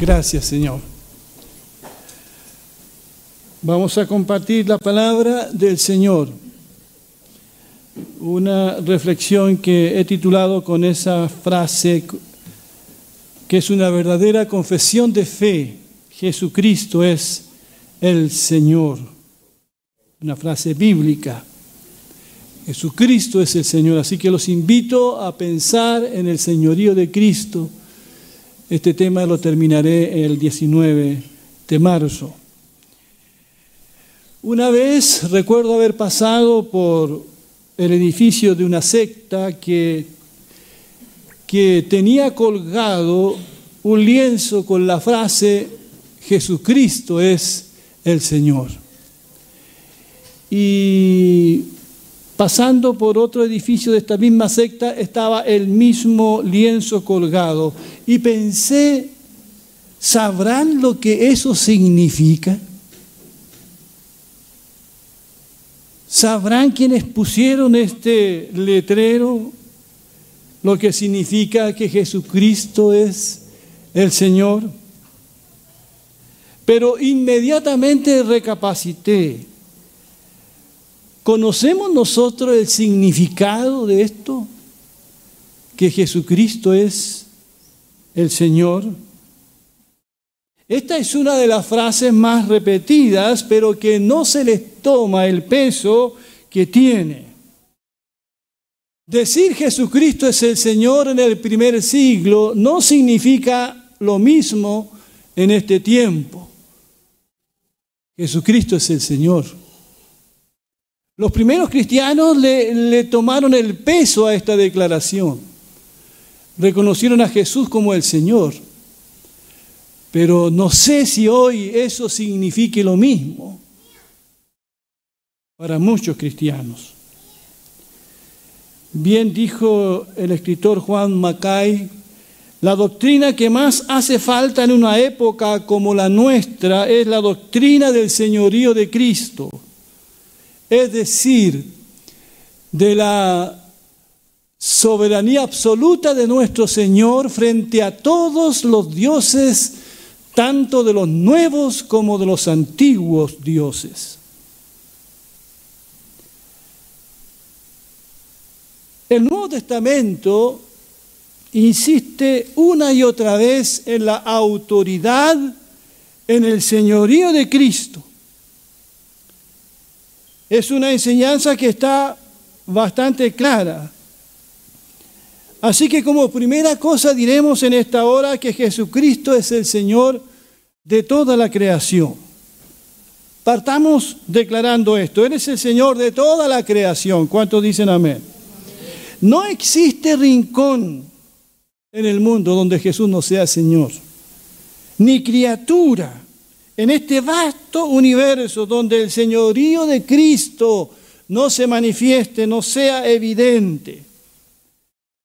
Gracias, Señor. Vamos a compartir la palabra del Señor. Una reflexión que he titulado con esa frase que es una verdadera confesión de fe. Jesucristo es el Señor. Una frase bíblica. Jesucristo es el Señor. Así que los invito a pensar en el señorío de Cristo. Este tema lo terminaré el 19 de marzo. Una vez recuerdo haber pasado por el edificio de una secta que, que tenía colgado un lienzo con la frase Jesucristo es el Señor. Y pasando por otro edificio de esta misma secta estaba el mismo lienzo colgado. Y pensé, ¿sabrán lo que eso significa? ¿Sabrán quienes pusieron este letrero lo que significa que Jesucristo es el Señor? Pero inmediatamente recapacité. ¿Conocemos nosotros el significado de esto? Que Jesucristo es el Señor. Esta es una de las frases más repetidas, pero que no se les toma el peso que tiene. Decir Jesucristo es el Señor en el primer siglo no significa lo mismo en este tiempo. Jesucristo es el Señor. Los primeros cristianos le, tomaron el peso a esta declaración. Reconocieron a Jesús como el Señor. Pero no sé si hoy eso signifique lo mismo para muchos cristianos. Bien dijo el escritor Juan Macay, la doctrina que más hace falta en una época como la nuestra es la doctrina del señorío de Cristo, es decir, de la soberanía absoluta de nuestro Señor frente a todos los dioses tanto de los nuevos como de los antiguos dioses. El Nuevo Testamento insiste una y otra vez en la autoridad, en el señorío de Cristo. Es una enseñanza que está bastante clara. Así que como primera cosa diremos en esta hora que Jesucristo es el Señor de toda la creación. Partamos declarando esto. Él es el Señor de toda la creación. ¿Cuántos dicen amén? No existe rincón en el mundo donde Jesús no sea Señor, ni criatura en este vasto universo donde el señorío de Cristo no se manifieste, no sea evidente.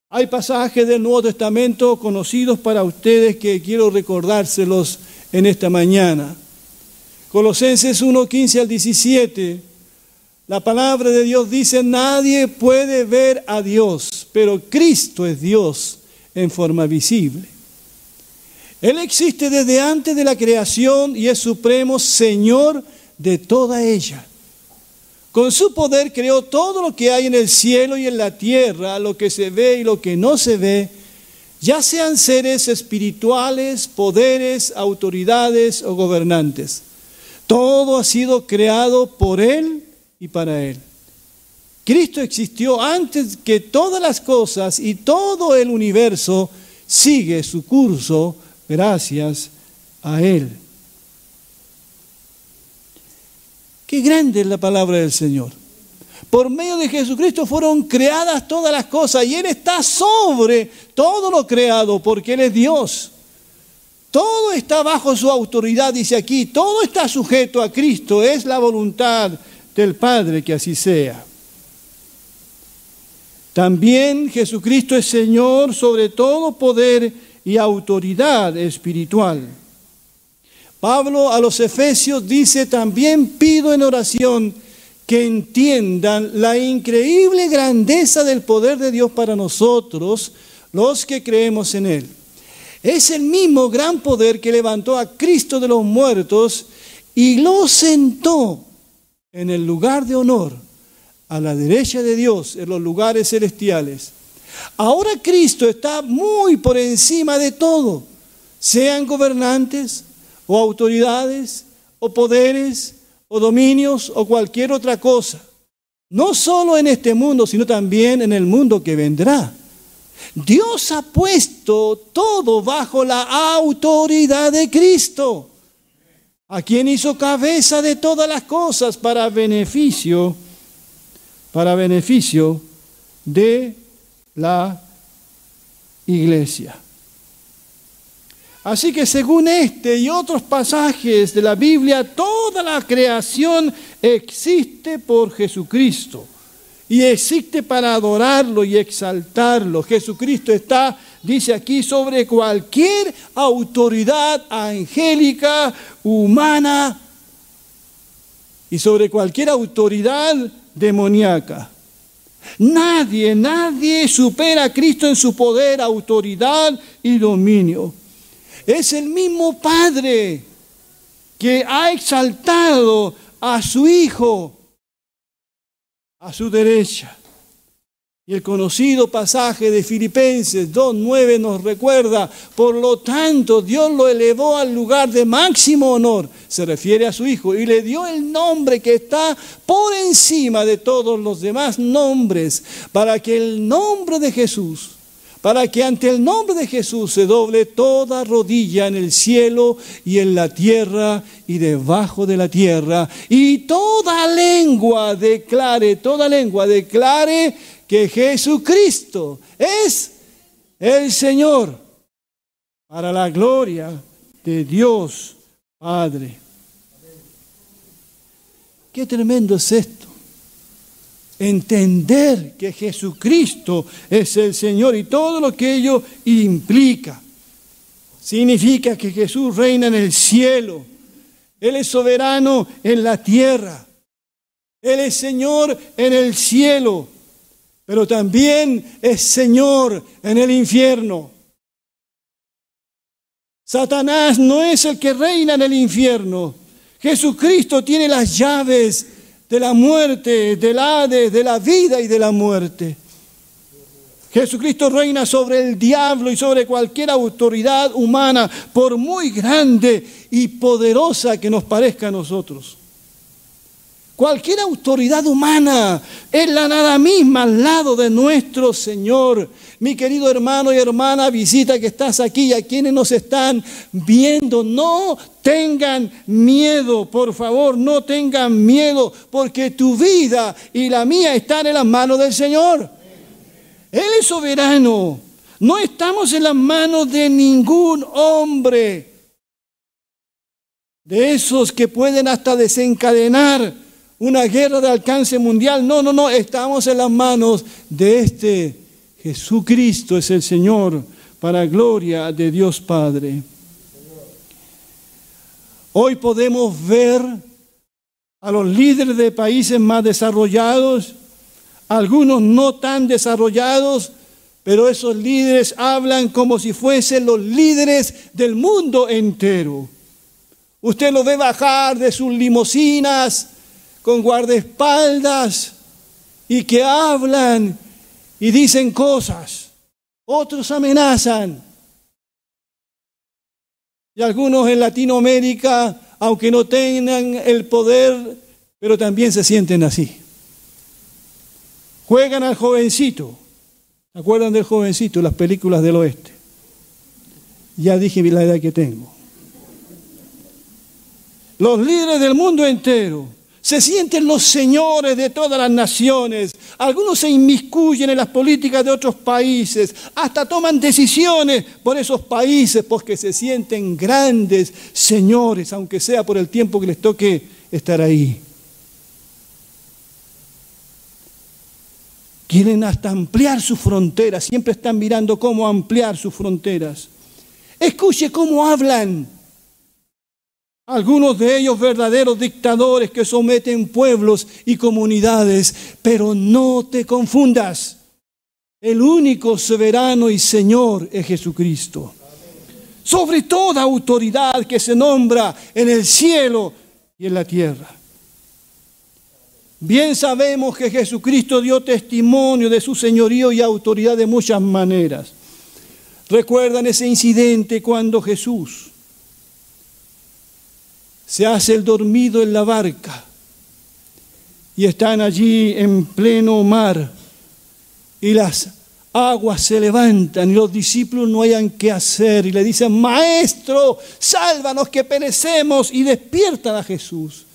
Hay pasajes del Nuevo Testamento conocidos para ustedes que quiero recordárselos en esta mañana. Colosenses 1, 15 al 17. La palabra de Dios dice, nadie puede ver a Dios, pero Cristo es Dios en forma visible. Él existe desde antes de la creación y es supremo Señor de toda ella. Con su poder creó todo lo que hay en el cielo y en la tierra, lo que se ve y lo que no se ve, ya sean seres espirituales, poderes, autoridades o gobernantes. Todo ha sido creado por Él y para Él. Cristo existió antes que todas las cosas y todo el universo sigue su curso gracias a Él. Qué grande es la palabra del Señor. Por medio de Jesucristo fueron creadas todas las cosas y Él está sobre todo lo creado porque Él es Dios. Todo está bajo su autoridad, dice aquí, todo está sujeto a Cristo, es la voluntad del Padre que así sea. También Jesucristo es Señor sobre todo poder y autoridad espiritual. Pablo a los Efesios dice, también pido en oración que entiendan la increíble grandeza del poder de Dios para nosotros, los que creemos en Él. Es el mismo gran poder que levantó a Cristo de los muertos y lo sentó en el lugar de honor a la derecha de Dios en los lugares celestiales. Ahora Cristo está muy por encima de todo, sean gobernantes o autoridades o poderes o dominios o cualquier otra cosa. No solo en este mundo, sino también en el mundo que vendrá. Dios ha puesto todo bajo la autoridad de Cristo, a quien hizo cabeza de todas las cosas para beneficio, para beneficio de la iglesia. Así que según este y otros pasajes de la Biblia, toda la creación existe por Jesucristo y existe para adorarlo y exaltarlo. Jesucristo está, dice aquí, sobre cualquier autoridad angélica, humana y sobre cualquier autoridad demoníaca. Nadie, nadie supera a Cristo en su poder, autoridad y dominio. Es el mismo Padre que ha exaltado a su Hijo a su derecha. Y el conocido pasaje de Filipenses 2.9 nos recuerda, por lo tanto Dios lo elevó al lugar de máximo honor, se refiere a su Hijo, y le dio el nombre que está por encima de todos los demás nombres, para que el nombre de Jesús para que ante el nombre de Jesús se doble toda rodilla en el cielo y en la tierra y debajo de la tierra, y toda lengua declare, toda lengua declare que Jesucristo es el Señor, para la gloria de Dios Padre. Qué tremendo es esto entender que Jesucristo es el Señor y todo lo que ello implica. Significa que Jesús reina en el cielo, Él es soberano en la tierra, Él es Señor en el cielo, pero también es Señor en el infierno. Satanás no es el que reina en el infierno. Jesucristo tiene las llaves de la muerte, del Hades, de la vida y de la muerte. Jesucristo reina sobre el diablo y sobre cualquier autoridad humana, por muy grande y poderosa que nos parezca a nosotros. Cualquier autoridad humana es la nada misma al lado de nuestro Señor. Mi querido hermano y hermana, visita que estás aquí y a quienes nos están viendo, no tengan miedo, por favor, no tengan miedo, porque tu vida y la mía están en las manos del Señor. Él es soberano. No estamos en las manos de ningún hombre, de esos que pueden hasta desencadenar una guerra de alcance mundial. No, no, no, estamos en las manos de este Jesucristo es el Señor para gloria de Dios Padre. Hoy podemos ver a los líderes de países más desarrollados, algunos no tan desarrollados, pero esos líderes hablan como si fuesen los líderes del mundo entero. Usted lo ve bajar de sus limosinas, con guardaespaldas y que hablan y dicen cosas. Otros amenazan. Y algunos en Latinoamérica, aunque no tengan el poder, pero también se sienten así. Juegan al jovencito. ¿Se acuerdan del jovencito? Las películas del oeste. Ya dije la edad que tengo. Los líderes del mundo entero se sienten los señores de todas las naciones. Algunos se inmiscuyen en las políticas de otros países, hasta toman decisiones por esos países porque se sienten grandes señores, aunque sea por el tiempo que les toque estar ahí. Quieren hasta ampliar sus fronteras, siempre están mirando cómo ampliar sus fronteras. Escuche cómo hablan algunos de ellos verdaderos dictadores que someten pueblos y comunidades, pero no te confundas. El único soberano y Señor es Jesucristo. sobre toda autoridad que se nombra en el cielo y en la tierra. Bien sabemos que Jesucristo dio testimonio de su señorío y autoridad de muchas maneras. ¿Recuerdan ese incidente cuando Jesús se hace el dormido en la barca y están allí en pleno mar y las aguas se levantan y los discípulos no hayan qué hacer y le dicen, Maestro, sálvanos que perecemos y despiertan a Jesús.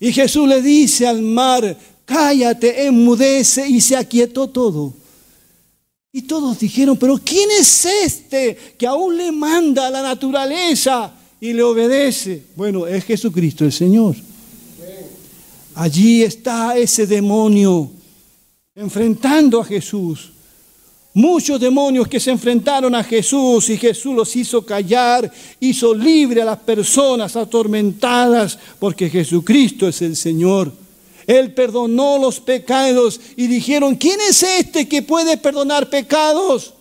Y Jesús le dice al mar, cállate, enmudece y se aquietó todo. Y todos dijeron, pero ¿quién es este que aún le manda a la naturaleza y le obedece? Bueno, es Jesucristo el Señor. Allí está ese demonio enfrentando a Jesús. Muchos demonios que se enfrentaron a Jesús y Jesús los hizo callar, hizo libre a las personas atormentadas porque Jesucristo es el Señor. Él perdonó los pecados y dijeron, ¿quién es este que puede perdonar pecados?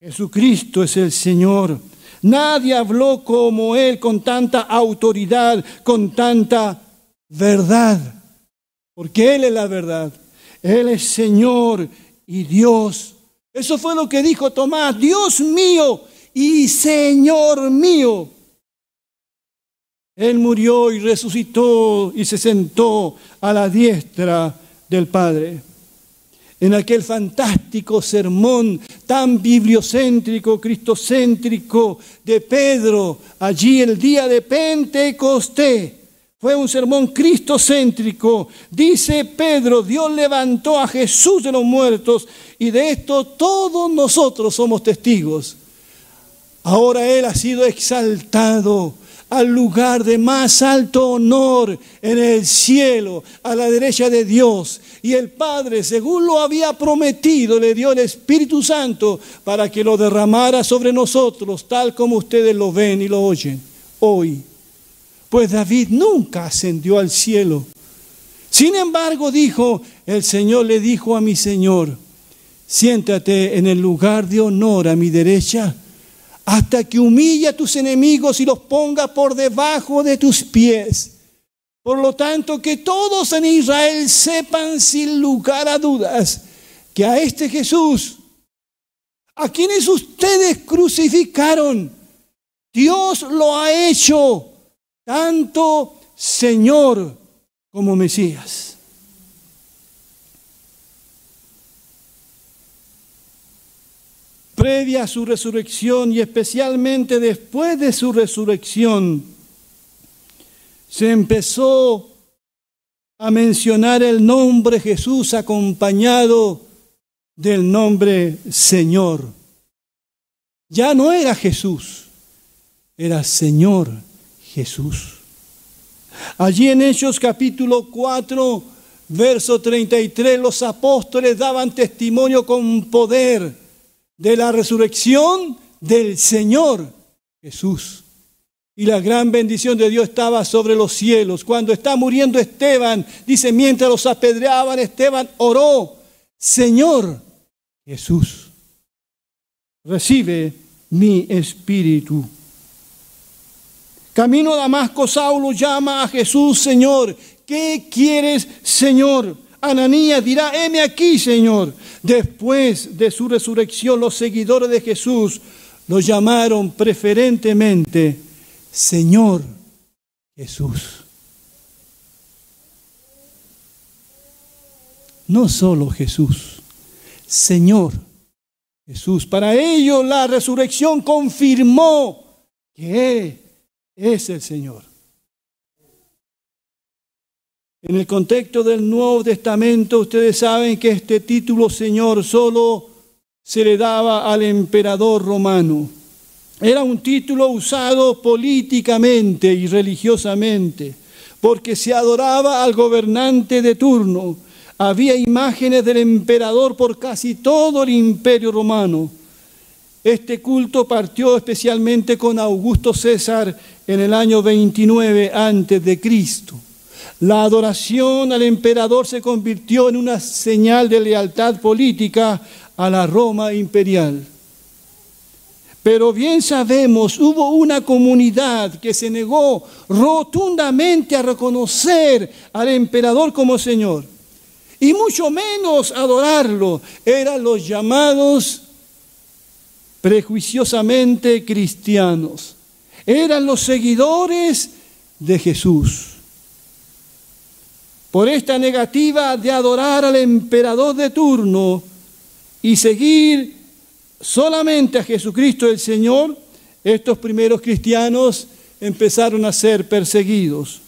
Jesucristo es el Señor. Nadie habló como Él con tanta autoridad, con tanta verdad, porque Él es la verdad. Él es Señor y Dios. Eso fue lo que dijo Tomás, Dios mío y Señor mío. Él murió y resucitó y se sentó a la diestra del Padre. En aquel fantástico sermón tan bibliocéntrico, cristocéntrico de Pedro, allí el día de Pentecostés, fue un sermón cristocéntrico. Dice Pedro, Dios levantó a Jesús de los muertos y de esto todos nosotros somos testigos. Ahora Él ha sido exaltado al lugar de más alto honor en el cielo, a la derecha de Dios. Y el Padre, según lo había prometido, le dio el Espíritu Santo para que lo derramara sobre nosotros, tal como ustedes lo ven y lo oyen hoy pues David nunca ascendió al cielo. Sin embargo, dijo, el Señor le dijo a mi Señor, siéntate en el lugar de honor a mi derecha, hasta que humille a tus enemigos y los ponga por debajo de tus pies. Por lo tanto, que todos en Israel sepan sin lugar a dudas que a este Jesús, a quienes ustedes crucificaron, Dios lo ha hecho tanto Señor como Mesías. Previa a su resurrección y especialmente después de su resurrección, se empezó a mencionar el nombre Jesús acompañado del nombre Señor. Ya no era Jesús, era Señor Jesús. Allí en Hechos capítulo 4, verso 33, los apóstoles daban testimonio con poder de la resurrección del Señor Jesús. Y la gran bendición de Dios estaba sobre los cielos. Cuando está muriendo Esteban, dice, mientras los apedreaban, Esteban oró, Señor Jesús, recibe mi espíritu. Camino a Damasco, Saulo llama a Jesús, Señor. ¿Qué quieres, Señor? Ananías dirá, heme aquí, Señor. Después de su resurrección, los seguidores de Jesús lo llamaron preferentemente Señor Jesús. No solo Jesús, Señor Jesús. Para ello la resurrección confirmó que es el Señor. En el contexto del Nuevo Testamento, ustedes saben que este título Señor solo se le daba al emperador romano. Era un título usado políticamente y religiosamente, porque se adoraba al gobernante de turno. Había imágenes del emperador por casi todo el imperio romano. Este culto partió especialmente con Augusto César en el año 29 antes de Cristo. La adoración al emperador se convirtió en una señal de lealtad política a la Roma imperial. Pero bien sabemos, hubo una comunidad que se negó rotundamente a reconocer al emperador como Señor. Y mucho menos adorarlo. Eran los llamados prejuiciosamente cristianos. Eran los seguidores de Jesús. Por esta negativa de adorar al emperador de turno y seguir solamente a Jesucristo el Señor, estos primeros cristianos empezaron a ser perseguidos.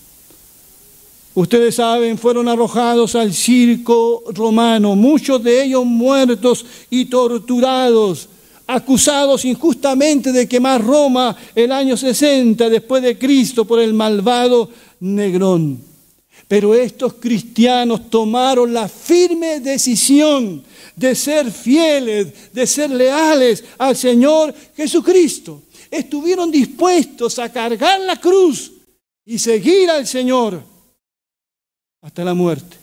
Ustedes saben, fueron arrojados al circo romano, muchos de ellos muertos y torturados, acusados injustamente de quemar Roma el año 60 después de Cristo por el malvado Negrón. Pero estos cristianos tomaron la firme decisión de ser fieles, de ser leales al Señor Jesucristo. Estuvieron dispuestos a cargar la cruz y seguir al Señor hasta la muerte.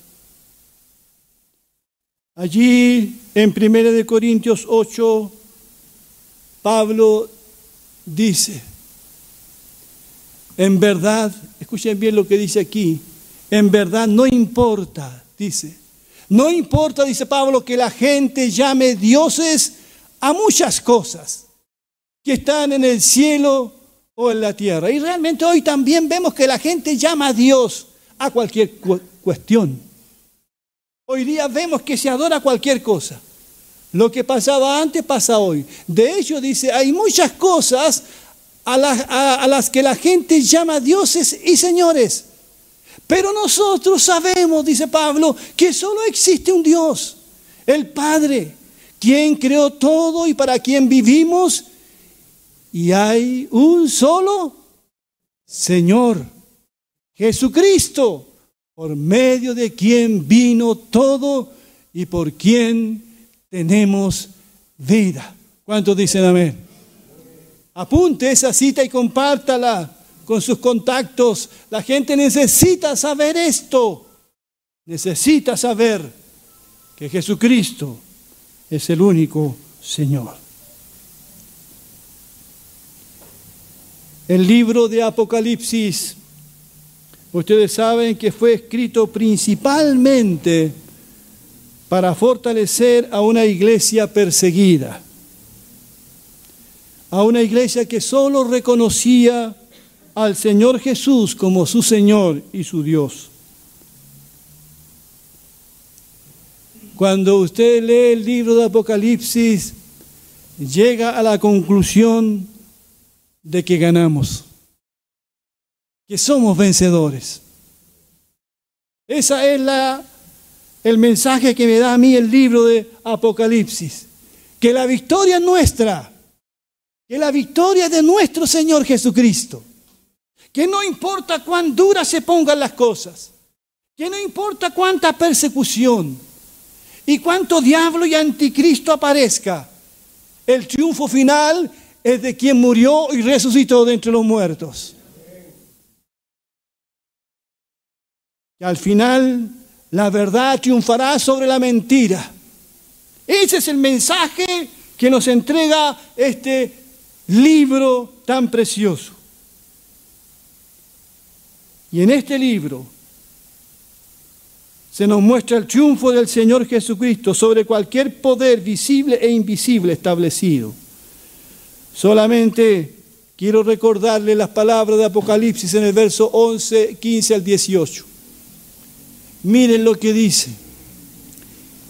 Allí en 1 Corintios 8, Pablo dice, en verdad, escuchen bien lo que dice aquí, en verdad no importa, dice, no importa, dice Pablo, que la gente llame dioses a muchas cosas que están en el cielo o en la tierra. Y realmente hoy también vemos que la gente llama a Dios a cualquier cuestión. Hoy día vemos que se adora cualquier cosa. Lo que pasaba antes pasa hoy. De hecho, dice, hay muchas cosas a a las que la gente llama dioses y señores. Pero nosotros sabemos, dice Pablo, que solo existe un Dios, el Padre, quien creó todo y para quien vivimos. Y hay un solo Señor, Jesucristo, por medio de quien vino todo y por quien tenemos vida. ¿Cuántos dicen amén? Apunte esa cita y compártala con sus contactos. La gente necesita saber esto. Necesita saber que Jesucristo es el único Señor. El libro de Apocalipsis, ustedes saben que fue escrito principalmente para fortalecer a una iglesia perseguida, a una iglesia que solo reconocía al Señor Jesús como su Señor y su Dios. Cuando usted lee el libro de Apocalipsis, llega a la conclusión de que ganamos, que somos vencedores. Esa es la, el mensaje que me da a mí el libro de Apocalipsis, que la victoria es nuestra, que la victoria es de nuestro Señor Jesucristo que no importa cuán duras se pongan las cosas, que no importa cuánta persecución y cuánto diablo y anticristo aparezca, el triunfo final es de quien murió y resucitó de entre los muertos. Y al final la verdad triunfará sobre la mentira. Ese es el mensaje que nos entrega este libro tan precioso. Y en este libro se nos muestra el triunfo del Señor Jesucristo sobre cualquier poder visible e invisible establecido. Solamente quiero recordarle las palabras de Apocalipsis en el verso 11, 15 al 18. Miren lo que dice.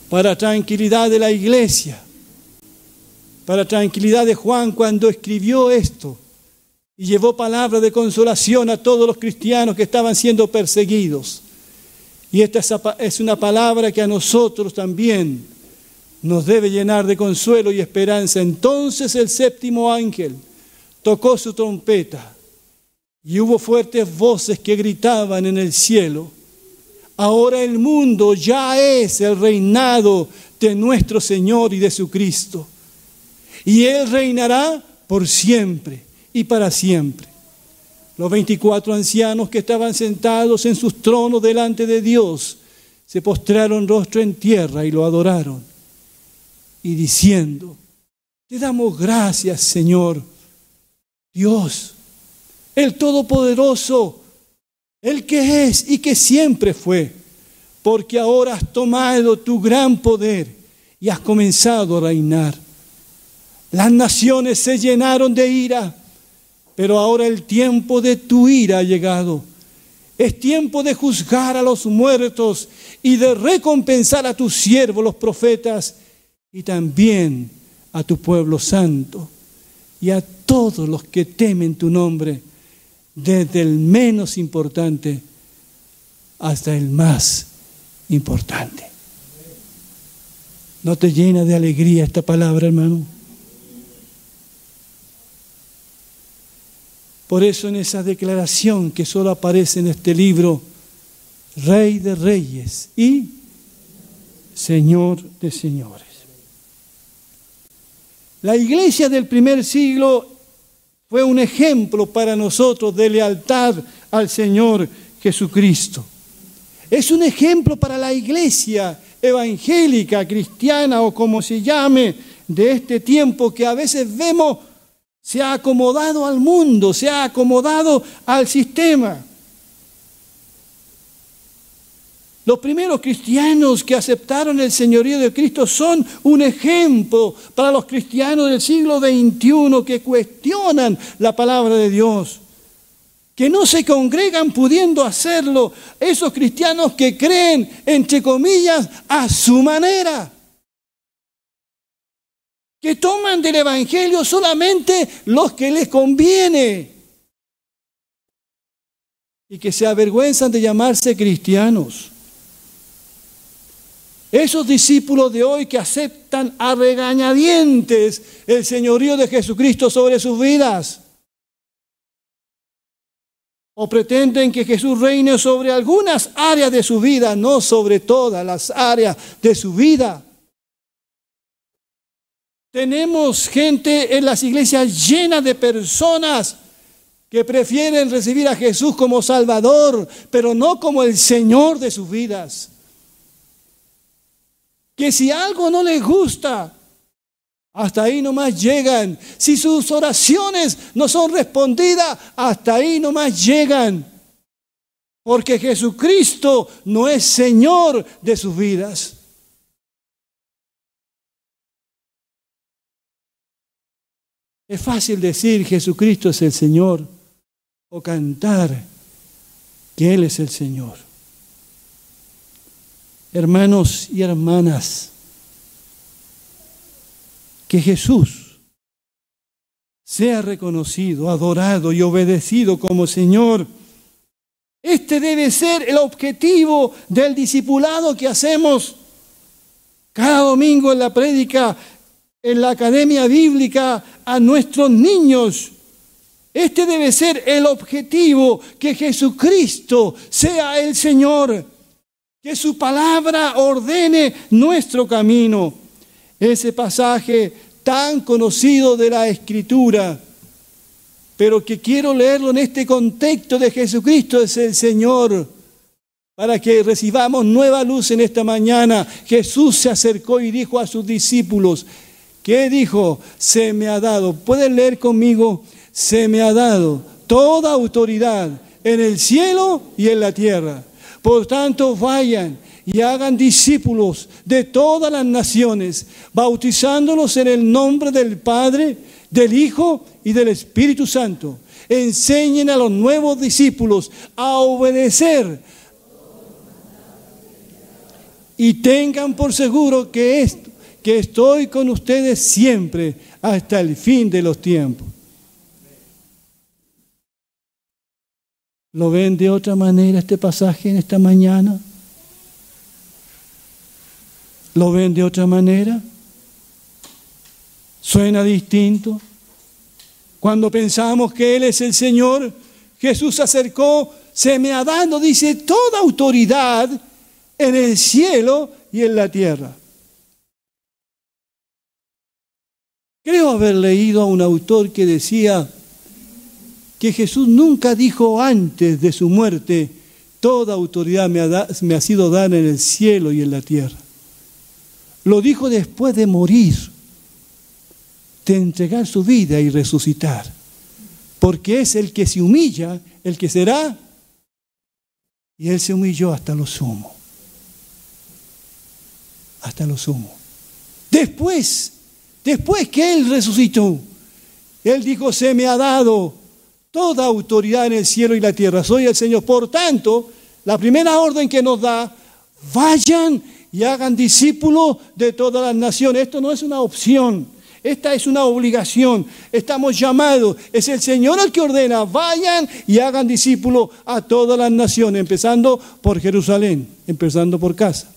Para tranquilidad de la iglesia, para tranquilidad de Juan cuando escribió esto, y llevó palabra de consolación a todos los cristianos que estaban siendo perseguidos. Y esta es una palabra que a nosotros también nos debe llenar de consuelo y esperanza. Entonces el séptimo ángel tocó su trompeta y hubo fuertes voces que gritaban en el cielo. Ahora el mundo ya es el reinado de nuestro Señor y de su Cristo. Y Él reinará por siempre y para siempre. Los 24 ancianos que estaban sentados en sus tronos delante de Dios se postraron rostro en tierra y lo adoraron. Y diciendo, Te damos gracias, Señor. Dios, el Todopoderoso, el que es y que siempre fue, porque ahora has tomado tu gran poder y has comenzado a reinar. Las naciones se llenaron de ira, pero ahora el tiempo de tu ira ha llegado. Es tiempo de juzgar a los muertos y de recompensar a tus siervos, los profetas, y también a tu pueblo santo y a todos los que temen tu nombre, desde el menos importante hasta el más importante. ¿No te llena de alegría esta palabra, hermano? Por eso en esa declaración que solo aparece en este libro, Rey de Reyes y Señor de Señores. La iglesia del primer siglo fue un ejemplo para nosotros de lealtad al Señor Jesucristo. Es un ejemplo para la iglesia evangélica, cristiana o como se llame de este tiempo que a veces vemos se ha acomodado al mundo, se ha acomodado al sistema. Los primeros cristianos que aceptaron el señorío de Cristo son un ejemplo para los cristianos del siglo XXI que cuestionan la palabra de Dios, que no se congregan pudiendo hacerlo, esos cristianos que creen, entre comillas, a su manera, que toman del Evangelio solamente los que les conviene y que se avergüenzan de llamarse cristianos. Esos discípulos de hoy que aceptan a regañadientes el señorío de Jesucristo sobre sus vidas. O pretenden que Jesús reine sobre algunas áreas de su vida, no sobre todas las áreas de su vida. Tenemos gente en las iglesias llenas de personas que prefieren recibir a Jesús como Salvador, pero no como el Señor de sus vidas que si algo no les gusta, hasta ahí nomás llegan. Si sus oraciones no son respondidas, hasta ahí nomás llegan. Porque Jesucristo no es Señor de sus vidas. Es fácil decir Jesucristo es el Señor o cantar que Él es el Señor hermanos y hermanas, que Jesús sea reconocido, adorado y obedecido como Señor. Este debe ser el objetivo del discipulado que hacemos cada domingo en la prédica, en la academia bíblica, a nuestros niños. Este debe ser el objetivo, que Jesucristo sea el Señor que su palabra ordene nuestro camino. Ese pasaje tan conocido de la Escritura, pero que quiero leerlo en este contexto de Jesucristo es el Señor, para que recibamos nueva luz en esta mañana. Jesús se acercó y dijo a sus discípulos, ¿qué dijo? Se me ha dado, pueden leer conmigo, se me ha dado toda autoridad en el cielo y en la tierra. Por tanto, vayan y hagan discípulos de todas las naciones, bautizándolos en el nombre del Padre, del Hijo y del Espíritu Santo. Enseñen a los nuevos discípulos a obedecer y tengan por seguro que, esto, que estoy con ustedes siempre hasta el fin de los tiempos. ¿Lo ven de otra manera este pasaje en esta mañana? ¿Lo ven de otra manera? ¿Suena distinto? Cuando pensamos que Él es el Señor, Jesús se acercó, se me ha dado, dice, toda autoridad en el cielo y en la tierra. Creo haber leído a un autor que decía, que Jesús nunca dijo antes de su muerte, toda autoridad me ha, me ha sido dada en el cielo y en la tierra. Lo dijo después de morir. de entregar su vida y resucitar. Porque es el que se humilla, el que será. Y él se humilló hasta lo sumo. Hasta lo sumo. Después, después que él resucitó, él dijo, se me ha dado toda autoridad en el cielo y la tierra. Soy el Señor. Por tanto, la primera orden que nos da, vayan y hagan discípulos de todas las naciones. Esto no es una opción, esta es una obligación. Estamos llamados, es el Señor el que ordena, vayan y hagan discípulos a todas las naciones, empezando por Jerusalén, empezando por casa.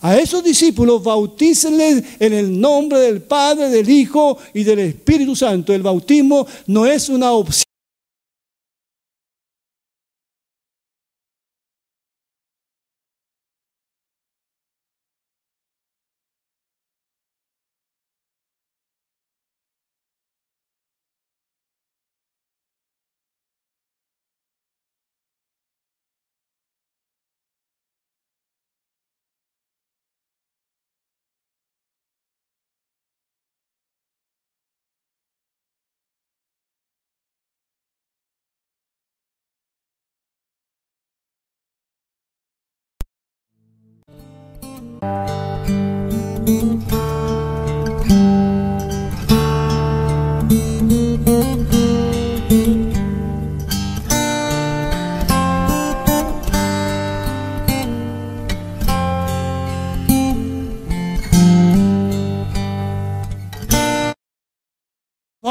A esos discípulos bautícenles en el nombre del Padre, del Hijo y del Espíritu Santo. El bautismo no es una opción.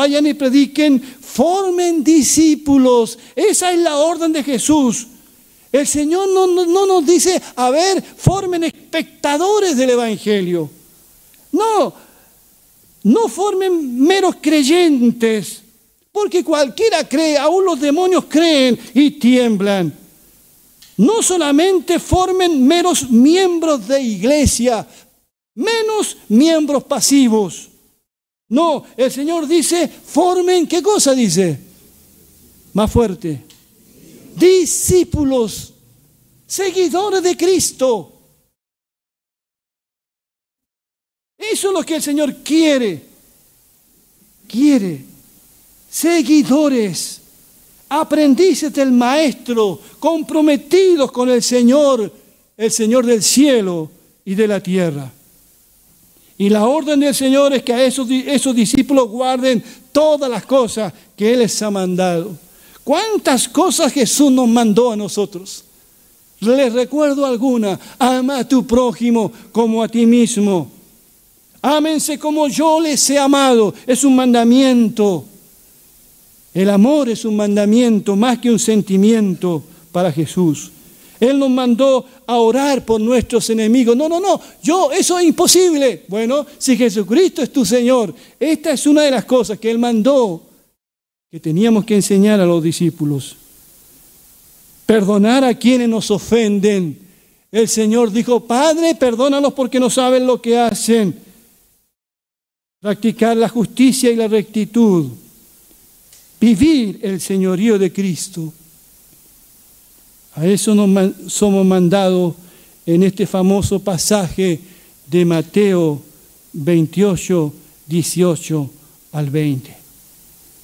Vayan y prediquen, formen discípulos. Esa es la orden de Jesús. El Señor no, no, nos dice, a ver, formen espectadores del Evangelio. No, no formen meros creyentes, porque cualquiera cree, aún los demonios creen y tiemblan. No solamente formen meros miembros de iglesia, menos miembros pasivos. No, el Señor dice, formen, ¿qué cosa dice? Más fuerte discípulos, seguidores de Cristo. Eso es lo que el Señor quiere. Quiere seguidores, aprendices del Maestro, comprometidos con el Señor, el Señor del cielo y de la tierra. Y la orden del Señor es que a esos, esos discípulos guarden todas las cosas que Él les ha mandado. ¿Cuántas cosas Jesús nos mandó a nosotros? Les recuerdo alguna. Ama a tu prójimo como a ti mismo. Ámense como yo les he amado. Es un mandamiento. El amor es un mandamiento más que un sentimiento para Jesús. Él nos mandó a orar por nuestros enemigos. No, no, no, yo, eso es imposible. Bueno, si Jesucristo es tu Señor, esta es una de las cosas que Él mandó que teníamos que enseñar a los discípulos. Perdonar a quienes nos ofenden. El Señor dijo, Padre, perdónalos porque no saben lo que hacen. Practicar la justicia y la rectitud. Vivir el señorío de Cristo. A eso nos somos mandados en este famoso pasaje de Mateo 28, 18 al 20.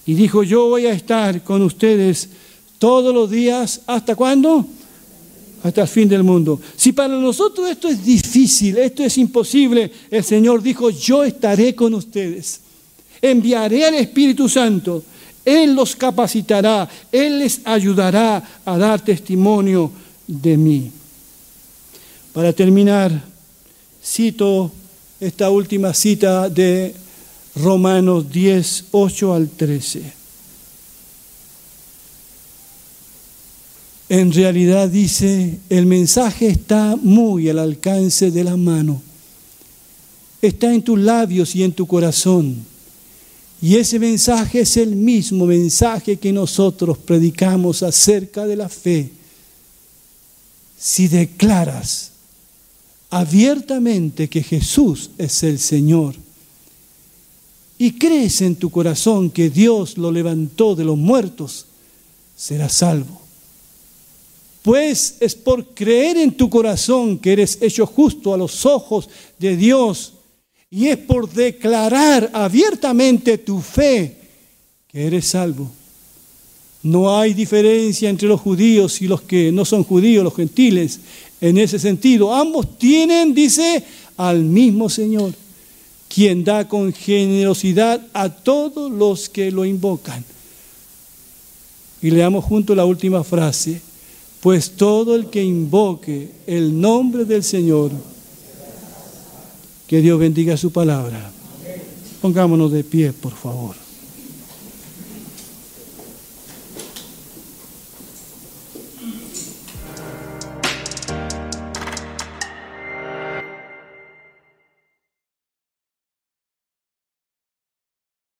Y dijo, yo voy a estar con ustedes todos los días, ¿hasta cuándo? Hasta el fin del mundo. Si para nosotros esto es difícil, esto es imposible, el Señor dijo, yo estaré con ustedes. Enviaré al Espíritu Santo. Él los capacitará, Él les ayudará a dar testimonio de mí. Para terminar, cito esta última cita de Romanos 10, 8 al 13. En realidad dice, el mensaje está muy al alcance de la mano. Está en tus labios y en tu corazón. Y ese mensaje es el mismo mensaje que nosotros predicamos acerca de la fe. Si declaras abiertamente que Jesús es el Señor, y crees en tu corazón que Dios lo levantó de los muertos, serás salvo. Pues es por creer en tu corazón que eres hecho justo a los ojos de Dios y es por declarar abiertamente tu fe que eres salvo. No hay diferencia entre los judíos y los que no son judíos, los gentiles, en ese sentido. Ambos tienen, dice, al mismo Señor, quien da con generosidad a todos los que lo invocan. Y leamos junto la última frase, pues todo el que invoque el nombre del Señor, que Dios bendiga su palabra. Pongámonos de pie, por favor.